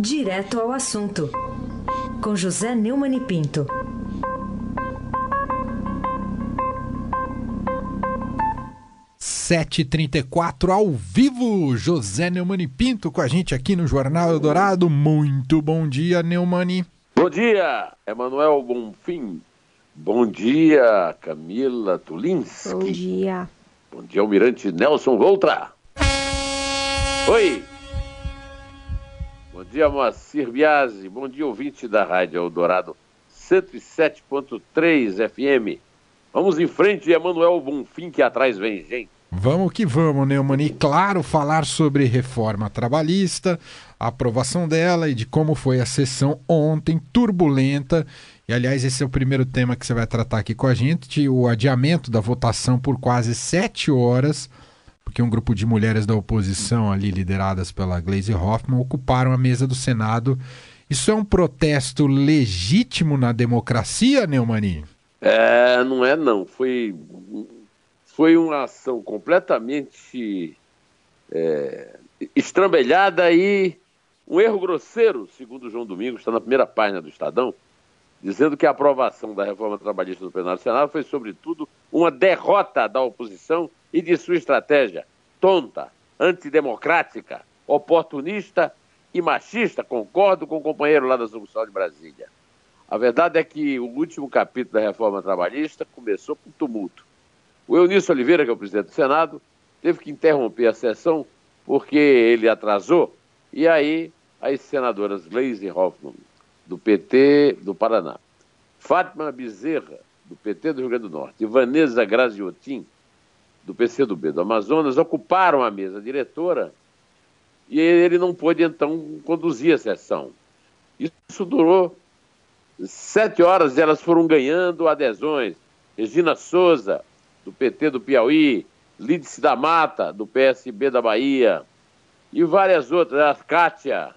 Direto ao assunto, com José Neumann e Pinto. Sete trinta ao vivo, José Neumani Pinto com a gente aqui no Jornal Eldorado. Muito bom dia, Neumani. Bom dia, Emanuel Bonfim. Bom dia, Camila Tulinski. Bom dia. Bom dia, Almirante Nelson Voltra. Oi. Bom dia, Moacir Biasi. Bom dia, ouvinte da Rádio Eldorado 107.3 FM. Vamos em frente, Emanuel Bonfim, que atrás vem gente. Vamos que vamos, Neumann. E claro, falar sobre reforma trabalhista, a aprovação dela e de como foi a sessão ontem, turbulenta. E, aliás, esse é o primeiro tema que você vai tratar aqui com a gente, o adiamento da votação por quase sete horas, porque um grupo de mulheres da oposição ali, lideradas pela Glaze Hoffman, ocuparam a mesa do Senado. Isso é um protesto legítimo na democracia, Neumani? É, não é não. Foi foi uma ação completamente é, estrambelhada e um erro grosseiro, segundo João Domingos, está na primeira página do Estadão, dizendo que a aprovação da reforma trabalhista do plenário do Senado foi, sobretudo, uma derrota da oposição e de sua estratégia tonta, antidemocrática, oportunista e machista. Concordo com o companheiro lá da Sucursal de Brasília. A verdade é que o último capítulo da reforma trabalhista começou com tumulto. O Eunício Oliveira, que é o presidente do Senado, teve que interromper a sessão porque ele atrasou. E aí, as senadoras Gleisi Hoffmann, do PT do Paraná, Fátima Bezerra, do PT do Rio Grande do Norte, e Vanessa Graziotin, do PCdoB do Amazonas, ocuparam a mesa diretora e ele não pôde, então, conduzir a sessão. Isso durou sete horas e elas foram ganhando adesões. Regina Souza, do PT do Piauí, Lídice da Mata, do PSB da Bahia, e várias outras, a Kátia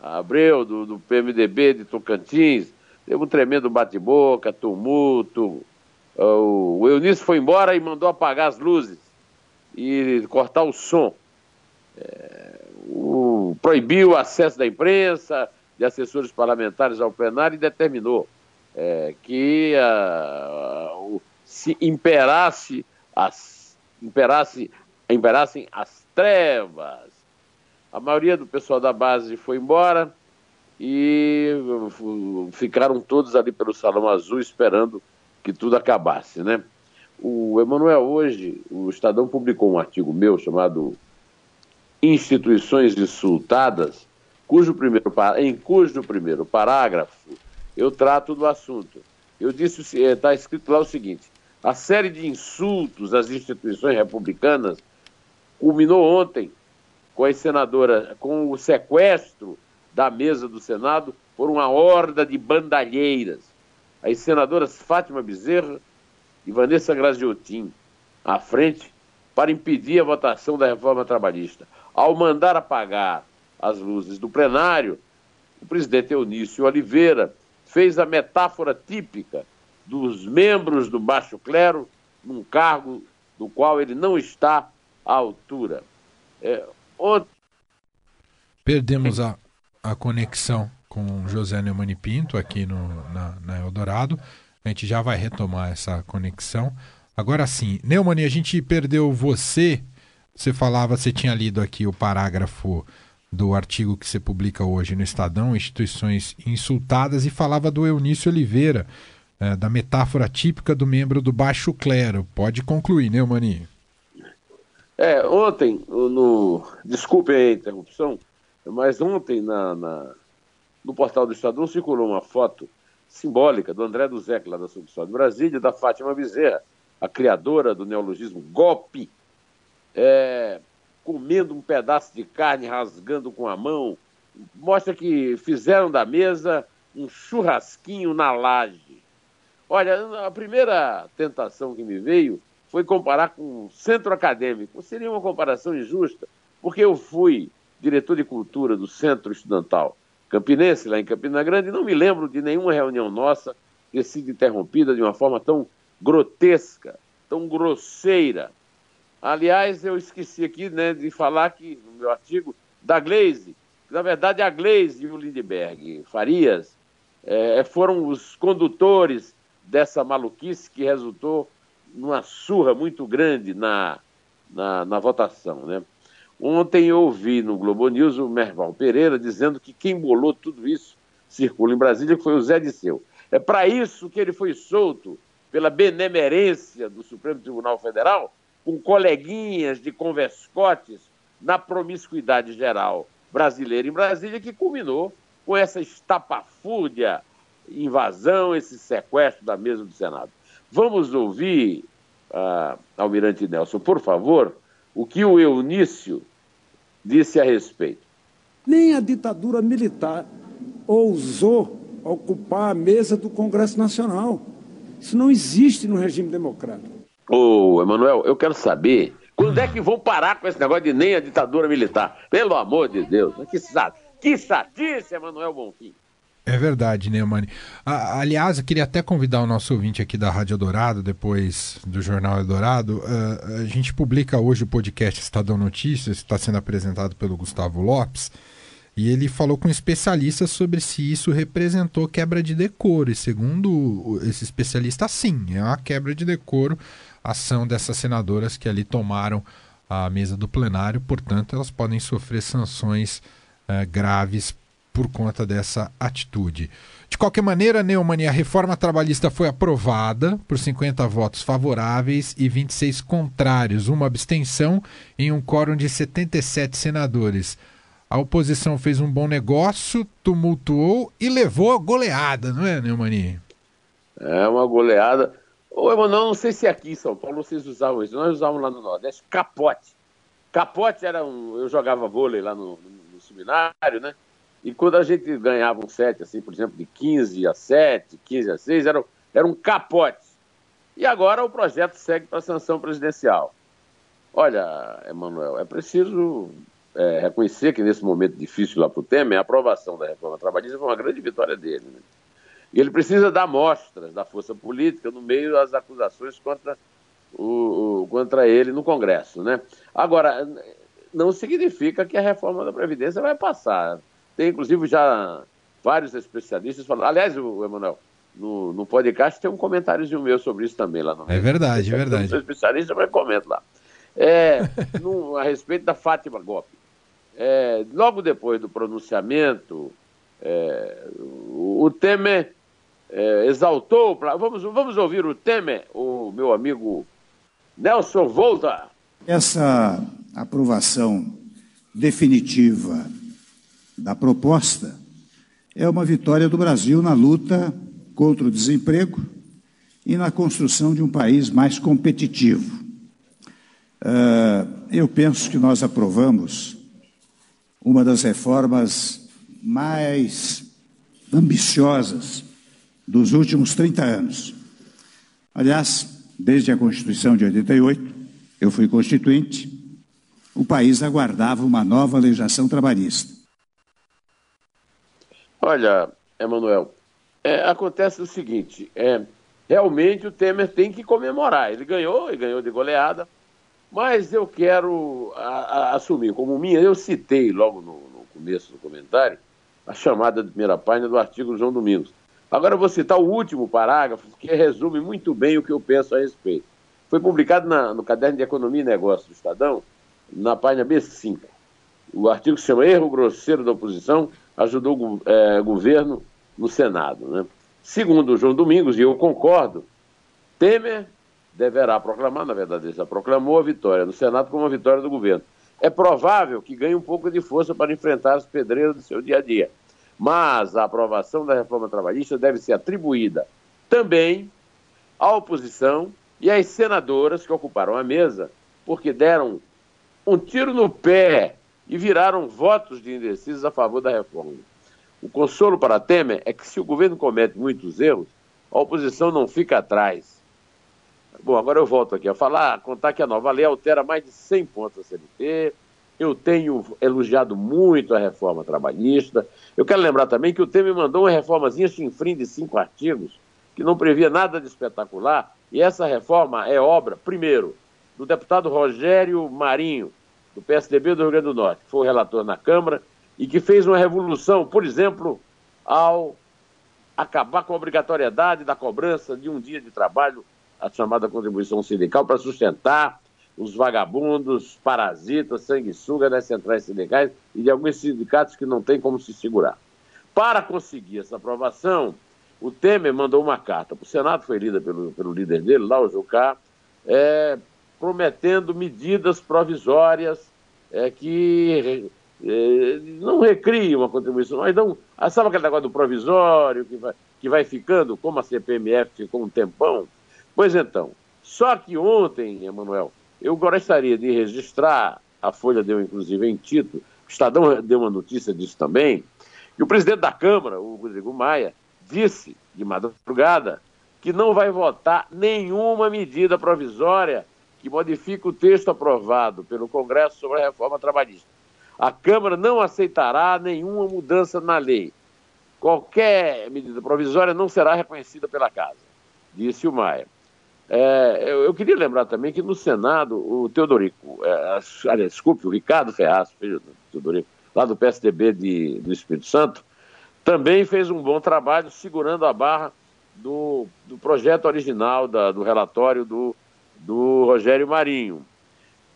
Abreu, do, do PMDB de Tocantins, teve um tremendo bate-boca, tumulto. O, o Eunício foi embora e mandou apagar as luzes e cortar o som. É, o, proibiu o acesso da imprensa, de assessores parlamentares ao plenário e determinou é, que a, o, se imperasse as, imperasse, imperassem as trevas. A maioria do pessoal da base foi embora e ficaram todos ali pelo Salão Azul esperando que tudo acabasse, né? O Emanuel, hoje, o Estadão publicou um artigo meu chamado Instituições Insultadas, cujo primeiro, em cujo primeiro parágrafo eu trato do assunto. Eu disse, está escrito lá o seguinte: a série de insultos às instituições republicanas culminou ontem com a senadora, com o sequestro da mesa do Senado por uma horda de bandalheiras. As senadoras Fátima Bezerra e Vanessa Graziotin à frente para impedir a votação da reforma trabalhista. Ao mandar apagar as luzes do plenário, o presidente Eunício Oliveira fez a metáfora típica dos membros do baixo clero num cargo do qual ele não está à altura. É, ontem... Perdemos a, a conexão com José Neumann Pinto aqui no, na, na Eldorado. A gente já vai retomar essa conexão. Agora sim, Neumann, a gente perdeu você. Você falava, você tinha lido aqui o parágrafo do artigo que você publica hoje no Estadão, Instituições Insultadas, e falava do Eunício Oliveira, é, da metáfora típica do membro do baixo clero. Pode concluir, né, Mani? É, ontem, no. Desculpe a interrupção, mas ontem na, na, no portal do Estadão circulou uma foto simbólica do André Duzec, lá da Subsol de Brasília, da Fátima Bezerra, a criadora do neologismo golpe, é, comendo um pedaço de carne, rasgando com a mão. Mostra que fizeram da mesa um churrasquinho na laje. Olha, a primeira tentação que me veio foi comparar com o centro acadêmico. Seria uma comparação injusta, porque eu fui diretor de cultura do Centro Estudantal Campinense, lá em Campina Grande, não me lembro de nenhuma reunião nossa ter sido interrompida de uma forma tão grotesca, tão grosseira. Aliás, eu esqueci aqui né, de falar que, no meu artigo, da Glaze, Na verdade, a Gleisi e o Lindbergh Farias é, foram os condutores dessa maluquice que resultou numa surra muito grande na, na, na votação. Né? Ontem eu ouvi no Globo News o Merval Pereira dizendo que quem bolou tudo isso circula em Brasília foi o Zé Disseu. É para isso que ele foi solto pela benemerência do Supremo Tribunal Federal, com coleguinhas de converscotes na promiscuidade geral brasileira em Brasília, que culminou com essa estapafúrdia invasão, esse sequestro da mesa do Senado. Vamos ouvir, uh, Almirante Nelson, por favor, o que o Eunício disse a respeito. Nem a ditadura militar ousou ocupar a mesa do Congresso Nacional. Isso não existe no regime democrático. Ô, Emanuel, eu quero saber quando é que vão parar com esse negócio de nem a ditadura militar? Pelo amor de Deus. Que, que chatice, Emanuel Bonfim. É verdade, Neumani. aliás, eu queria até convidar o nosso ouvinte aqui da Rádio Dourado, depois do Jornal Eldorado. Uh, a gente publica hoje o podcast Estadão Notícias, está sendo apresentado pelo Gustavo Lopes. E ele falou com especialistas sobre se isso representou quebra de decoro. E segundo esse especialista, sim, é uma quebra de decoro a ação dessas senadoras que ali tomaram a mesa do plenário, portanto, elas podem sofrer sanções uh, graves por conta dessa atitude. De qualquer maneira, Neumann, a reforma trabalhista foi aprovada por 50 votos favoráveis e 26 contrários, uma abstenção em um quórum de 77 senadores. A oposição fez um bom negócio, tumultuou e levou a goleada, não é, Neumani? É uma goleada. Ô, Emanuel, não sei se aqui em São Paulo vocês usavam isso. Nós usávamos lá no Nordeste capote. Capote era um. Eu jogava vôlei lá no, no, no seminário, né? E quando a gente ganhava um set, assim, por exemplo, de 15 a 7, 15 a 6, era, era um capote. E agora o projeto segue para a sanção presidencial. Olha, Emanuel, é preciso é, reconhecer que nesse momento difícil lá para o Temer, a aprovação da reforma trabalhista foi uma grande vitória dele. Né? E ele precisa dar mostras da força política no meio das acusações contra, o, o, contra ele no Congresso. Né? Agora, não significa que a reforma da Previdência vai passar. Tem, inclusive, já vários especialistas falando. Aliás, o Emanuel, no, no podcast tem um comentáriozinho meu sobre isso também lá no. É verdade, é verdade. Eu sou especialista, mas comento lá. É, no, a respeito da Fátima Golpe. É, logo depois do pronunciamento, é, o, o, Temer é, exaltou. Pra, vamos, vamos ouvir o Temer, o meu amigo Nelson Volta. Essa aprovação definitiva da proposta é uma vitória do Brasil na luta contra o desemprego e na construção de um país mais competitivo. Uh, eu penso que nós aprovamos uma das reformas mais ambiciosas dos últimos 30 anos. Aliás, desde a Constituição de 88, eu fui constituinte, o país aguardava uma nova legislação trabalhista. Olha, Emanuel, é, acontece o seguinte: é, realmente o Temer tem que comemorar. Ele ganhou, e ganhou de goleada, mas eu quero a, a, assumir como minha, eu citei logo no, no, começo do comentário a chamada de primeira página do artigo João Domingos. Agora eu vou citar o último parágrafo, que resume muito bem o que eu penso a respeito. Foi publicado na, no Caderno de Economia e Negócios do Estadão, na página B5. O artigo se chama Erro Grosseiro da Oposição ajudou o é, governo no Senado. Né? Segundo o João Domingos, e eu concordo, Temer deverá proclamar, na verdade, ele já proclamou a vitória no Senado como uma vitória do governo. É provável que ganhe um pouco de força para enfrentar as pedreiras do seu dia a dia. Mas a aprovação da reforma trabalhista deve ser atribuída também à oposição e às senadoras que ocuparam a mesa, porque deram um tiro no pé e viraram votos de indecisos a favor da reforma. O consolo para Temer é que se o governo comete muitos erros, a oposição não fica atrás Bom, agora eu volto aqui a falar, contar que a nova lei altera mais de 100 pontos da CLT. Eu tenho elogiado muito a reforma trabalhista. Eu quero lembrar também que o Temer mandou uma reformazinha chinfrim de cinco artigos, que não previa nada de espetacular. E essa reforma é obra, primeiro, do deputado Rogério Marinho, do PSDB do Rio Grande do Norte, que foi o relator na Câmara, e que fez uma revolução, por exemplo, ao acabar com a obrigatoriedade da cobrança de um dia de trabalho, a chamada contribuição sindical, para sustentar os vagabundos, parasitas, sanguessugas das centrais sindicais e de alguns sindicatos que não têm como se segurar. Para conseguir essa aprovação, o Temer mandou uma carta para o Senado, foi lida pelo, pelo líder dele, lá o Jucá, é, prometendo medidas provisórias é, que é, não recriam uma contribuição, mas não. Ah, sabe aquele negócio do provisório que vai, que vai ficando, como a CPMF ficou um tempão? Pois então, só que ontem, Emanuel, eu gostaria de registrar, a Folha deu inclusive em título, o Estadão deu uma notícia disso também, e o presidente da Câmara, o Rodrigo Maia, disse de madrugada que não vai votar nenhuma medida provisória que modifique o texto aprovado pelo Congresso sobre a reforma trabalhista. A Câmara não aceitará nenhuma mudança na lei. Qualquer medida provisória não será reconhecida pela Casa, disse o Maia. É, eu, eu, queria lembrar também que no Senado, o Teodorico, é, aliás, desculpe, o Ricardo Ferraz, filho do Teodorico, lá do PSDB de, do Espírito Santo, também fez um bom trabalho segurando a barra do, do projeto original, da, do relatório do, do Rogério Marinho.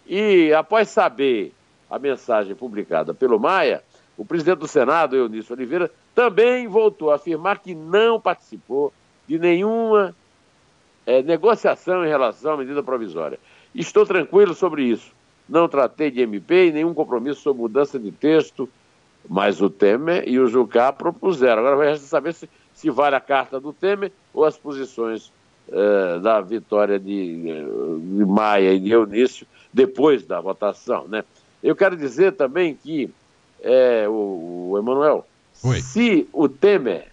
E após saber a mensagem publicada pelo Maia, o presidente do Senado, Eunício Oliveira, também voltou a afirmar que não participou de nenhuma é, negociação em relação à medida provisória. Estou tranquilo sobre isso. Não tratei de MP e nenhum compromisso sobre mudança de texto, mas o Temer e o Jucá propuseram. Agora vai saber se, se vale a carta do Temer ou as posições é, da vitória de, de Maia e de Eunício depois da votação. Né? Eu quero dizer também que é, o, o Emanuel, se o Temer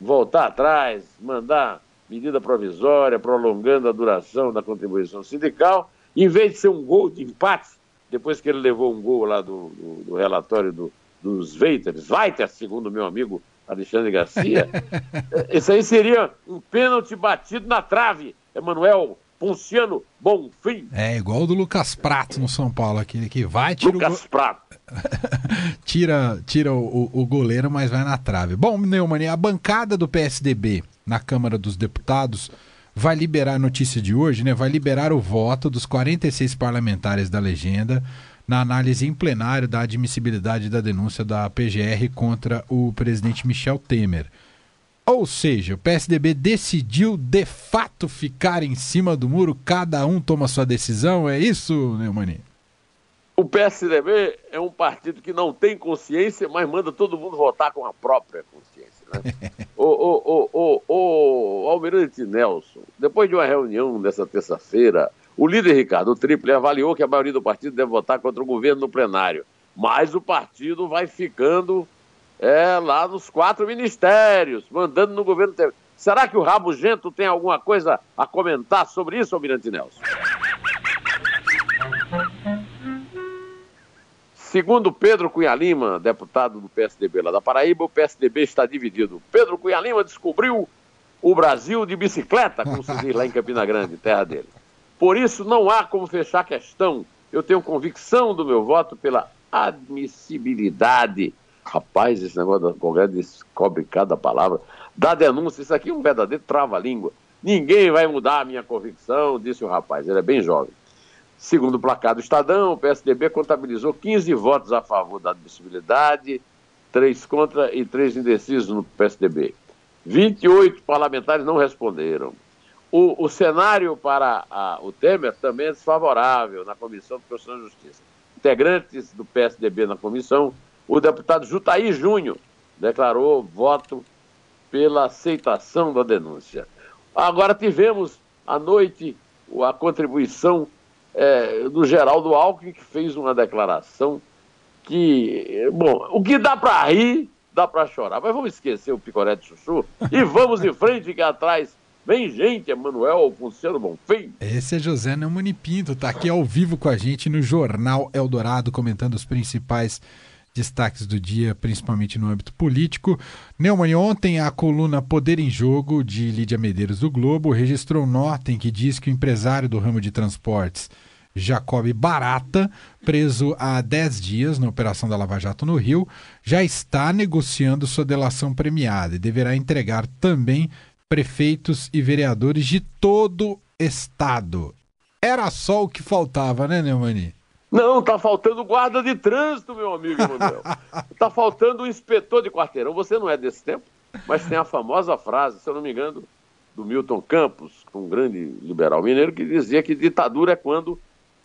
voltar atrás, mandar medida provisória prolongando a duração da contribuição sindical, em vez de ser um gol de empate, depois que ele levou um gol lá do, do, do relatório do, dos Veiters, Weiter, segundo meu amigo Alexandre Garcia, isso aí seria um pênalti batido na trave, Emanuel Ponciano Bonfim. É igual o do Lucas Prato no São Paulo, aquele que vai tira Lucas o... Prato. tira tira o, o, goleiro, mas vai na trave. Bom, Neumann, a bancada do PSDB na Câmara dos Deputados vai liberar a notícia de hoje, né? Vai liberar o voto dos 46 parlamentares da legenda na análise em plenário da admissibilidade da denúncia da PGR contra o presidente Michel Temer. Ou seja, o PSDB decidiu de fato ficar em cima do muro, cada um toma sua decisão, é isso, Neumani? O PSDB é um partido que não tem consciência, mas manda todo mundo votar com a própria consciência. Né? ô, ô, ô, ô, Almirante Nelson, depois de uma reunião dessa terça-feira, o líder Ricardo Triple avaliou que a maioria do partido deve votar contra o governo no plenário, mas o partido vai ficando é, lá nos quatro ministérios, mandando no governo. Será que o Rabo Gento tem alguma coisa a comentar sobre isso, Almirante Nelson? Segundo Pedro Cunha Lima, deputado do PSDB lá da Paraíba, o PSDB está dividido. Pedro Cunha Lima descobriu o Brasil de bicicleta, como se diz lá em Campina Grande, terra dele. Por isso, não há como fechar a questão. Eu tenho convicção do meu voto pela admissibilidade. Rapaz, esse negócio do Congresso descobre cada palavra. Da denúncia, isso aqui é um verdadeiro trava-língua. Ninguém vai mudar a minha convicção, disse o rapaz. Ele é bem jovem. Segundo o placar do Estadão, o PSDB contabilizou 15 votos a favor da admissibilidade, 3 contra e 3 indecisos no PSDB. 28 parlamentares não responderam. O, o cenário para a, o Temer também é desfavorável na Comissão de Constituição e Justiça. Integrantes do PSDB na comissão, o deputado Jutaí Júnior declarou voto pela aceitação da denúncia. Agora tivemos à noite a contribuição é, do Geraldo Alckmin, que fez uma declaração que, bom, o que dá para rir, dá para chorar. Mas vamos esquecer o picoré de chuchu e vamos em frente que atrás vem gente, Emanuel Ponciano Bonfim. Esse é José Neumani Pinto, tá aqui ao vivo com a gente no Jornal Eldorado, comentando os principais destaques do dia, principalmente no âmbito político. Neumann, ontem a coluna Poder em Jogo, de Lídia Medeiros do Globo, registrou nota em que diz que o empresário do ramo de transportes Jacob Barata, preso há 10 dias na Operação da Lava Jato no Rio, já está negociando sua delação premiada e deverá entregar também prefeitos e vereadores de todo o estado. Era só o que faltava, né, Neumani? Não, tá faltando guarda de trânsito, meu amigo Emanuel. tá faltando um inspetor de quarteirão. Você não é desse tempo, mas tem a famosa frase, se eu não me engano, do Milton Campos, um grande liberal mineiro, que dizia que ditadura é quando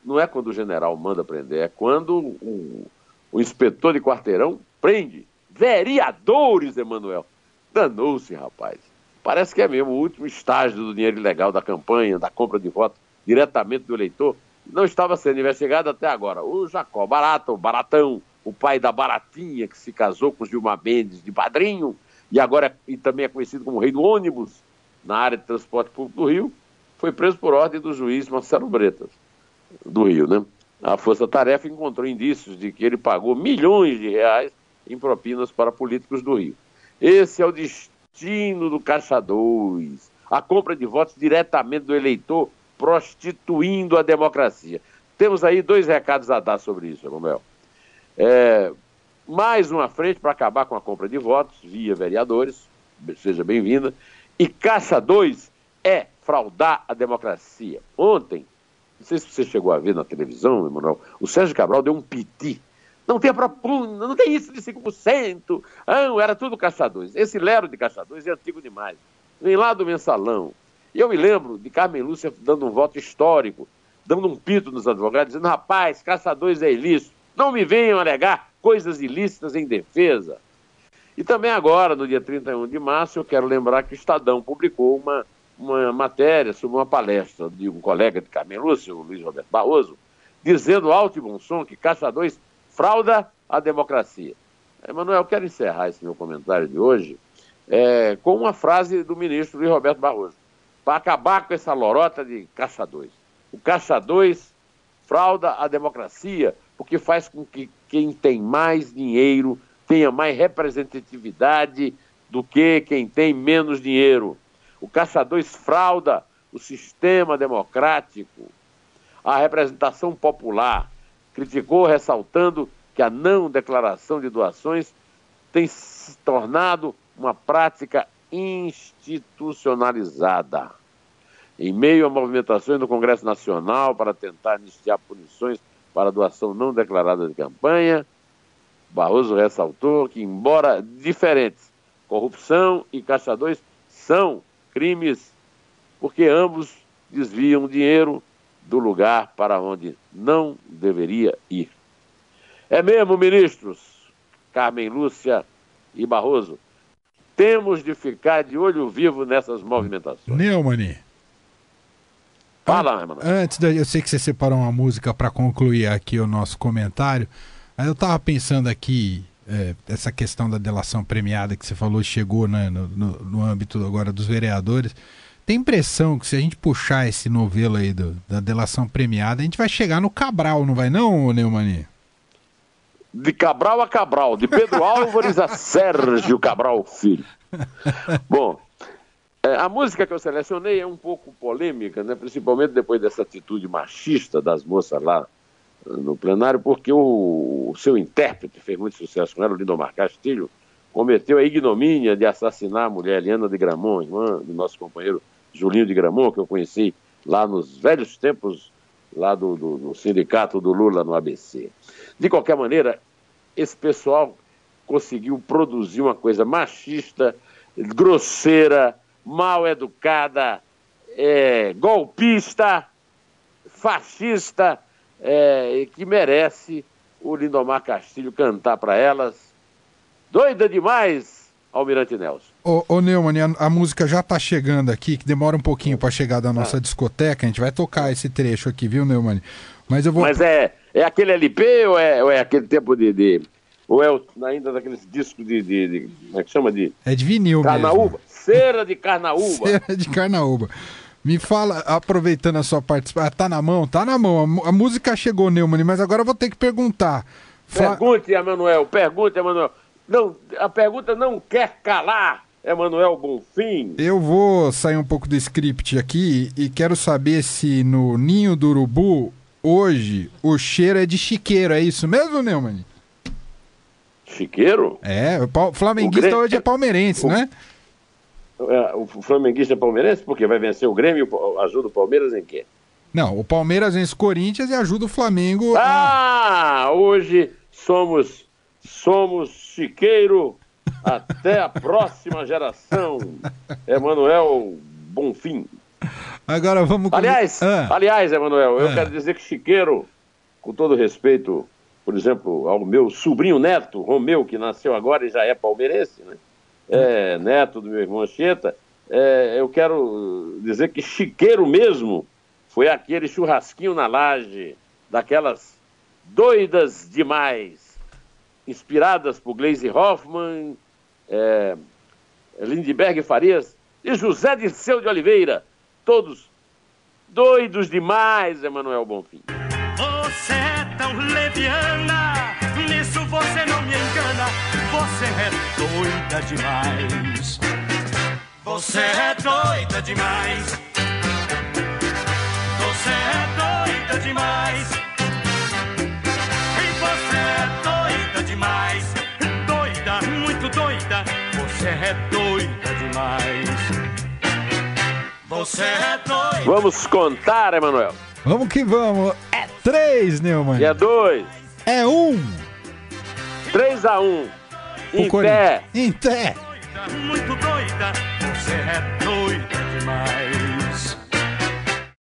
não é quando o general manda prender, é quando o, o inspetor de quarteirão prende. Vereadores, Emanuel. Danou-se, rapaz. Parece que é mesmo o último estágio do dinheiro ilegal da campanha, da compra de voto diretamente do eleitor não estava sendo investigado até agora. O Jacó Barato, o Baratão, o pai da Baratinha, que se casou com Gilmar Mendes de padrinho, e agora é, e também é conhecido como rei do ônibus na área de transporte público do Rio, foi preso por ordem do juiz Marcelo Bretas, do Rio, né? A Força Tarefa encontrou indícios de que ele pagou milhões de reais em propinas para políticos do Rio. Esse é o destino do Caixa 2, a compra de votos diretamente do eleitor prostituindo a democracia. Temos aí dois recados a dar sobre isso, Emanuel. É, mais uma frente para acabar com a compra de votos via vereadores, seja bem-vinda. E Caixa 2 é fraudar a democracia. Ontem, não sei se você chegou a ver na televisão, Emanuel, o Sérgio Cabral deu um piti. Não tem propuna, não tem isso de 5%. Não, era tudo 2. Esse lero de 2 é antigo demais. Vem lá do mensalão, e eu me lembro de Carmen Lúcia dando um voto histórico, dando um pito nos advogados, dizendo: rapaz, caçadores é ilícito, não me venham alegar coisas ilícitas em defesa. E também agora, no dia 31 de março, eu quero lembrar que o Estadão publicou uma, uma matéria sobre uma palestra de um colega de Carmen Lúcia, o Luiz Roberto Barroso, dizendo alto e bom som que 2 frauda a democracia. Emanuel, eu quero encerrar esse meu comentário de hoje é, com uma frase do ministro Luiz Roberto Barroso para acabar com essa lorota de Caixa 2. O Caixa 2 frauda a democracia porque faz com que quem tem mais dinheiro tenha mais representatividade do que quem tem menos dinheiro. O Caixa 2 frauda o sistema democrático, a representação popular. Criticou ressaltando que a não declaração de doações tem se tornado uma prática institucionalizada. Em meio a movimentações no Congresso Nacional para tentar iniciar punições para doação não declarada de campanha, Barroso ressaltou que, embora diferentes, corrupção e caixa 2 são crimes, porque ambos desviam dinheiro do lugar para onde não deveria ir. É mesmo, ministros Carmen Lúcia e Barroso, temos de ficar de olho vivo nessas movimentações. Neumani. Fala, mano. Antes, da, eu sei que você separou uma música para concluir aqui o nosso comentário. Eu tava pensando aqui, é, essa questão da delação premiada que você falou chegou né, no, no, no, âmbito agora dos vereadores. Tem impressão que se a gente puxar esse novelo aí do, da delação premiada, a gente vai chegar no Cabral, não vai não, Neumani? de Cabral a Cabral, de Pedro Álvares a Sérgio Cabral Filho. Bom, é, a música que eu selecionei é um pouco polêmica, né? principalmente depois dessa atitude machista das moças lá eh, no plenário, porque o, o seu intérprete fez muito sucesso com ela, o Lindomar Castilho, cometeu a ignomínia de assassinar a mulher Eliana de Gramont, irmã do nosso companheiro Julinho de Gramont, que eu conheci lá nos velhos tempos lá do, do, do sindicato do Lula no ABC. De qualquer maneira, esse pessoal conseguiu produzir uma coisa machista, grosseira, mal educada, é, golpista, fascista, é, que merece o Lindomar Castilho cantar para elas. Doida demais, Almirante Nelson. Ô, ô Neumann, a, a, música já tá chegando aqui, que demora um pouquinho para chegar da nossa ah. discoteca. A gente vai tocar esse trecho aqui, viu, Neumann? Mas eu vou. Mas é, é aquele LP ou é, ou é aquele tempo de, de. ou é ainda daqueles discos de, de, de, Como é que chama? De, é de vinil Carnaúba. Mesmo. Cera de carnaúba. Cera de carnaúba. Me fala, aproveitando a sua participação. Ah, tá na mão? Tá na mão. A, a música chegou, Neumann, mas agora eu vou ter que perguntar. Pergunte, Emanuel, pergunte, Emanuel. Não, a pergunta não quer calar. Emanuel Bonfim. Eu vou sair um pouco do script aqui e quero saber se no Ninho do Urubu hoje o cheiro é de chiqueiro, é isso mesmo, Neumann? Chiqueiro? É, o flamenguista Grêmio- hoje é palmeirense, o- não é? O flamenguista é palmeirense porque vai vencer o Grêmio, ajuda o Palmeiras em quê? Não, o Palmeiras vence o Corinthians e ajuda o Flamengo. a- Ah, hoje somos somos chiqueiro até a próxima geração. Emanuel Bonfim. Agora vamos Aliás, Ah, aliás, Emanuel, eu Ah. quero dizer que chiqueiro, com todo respeito, por exemplo, ao meu sobrinho neto, Romeu, que nasceu agora e já é palmeirense, né? É, neto do meu irmão Anchieta, é, eu quero dizer que chiqueiro mesmo foi aquele churrasquinho na laje, daquelas doidas demais, inspiradas por Glaze Hoffman, é, Lindbergh Farias e José Dirceu de Oliveira, todos doidos demais, Emanuel Bonfim. Você é tão leviana, nisso você não me engana. Você é doida demais. Você é doida demais. Você é Você é doida demais. Você é doida. Vamos contar, Emanuel. vamos que vamos. É três, Neumann. E é dois, É um. 3 a 1 o Em Corinthians. pé. Em pé. muito doida. Você é doida demais.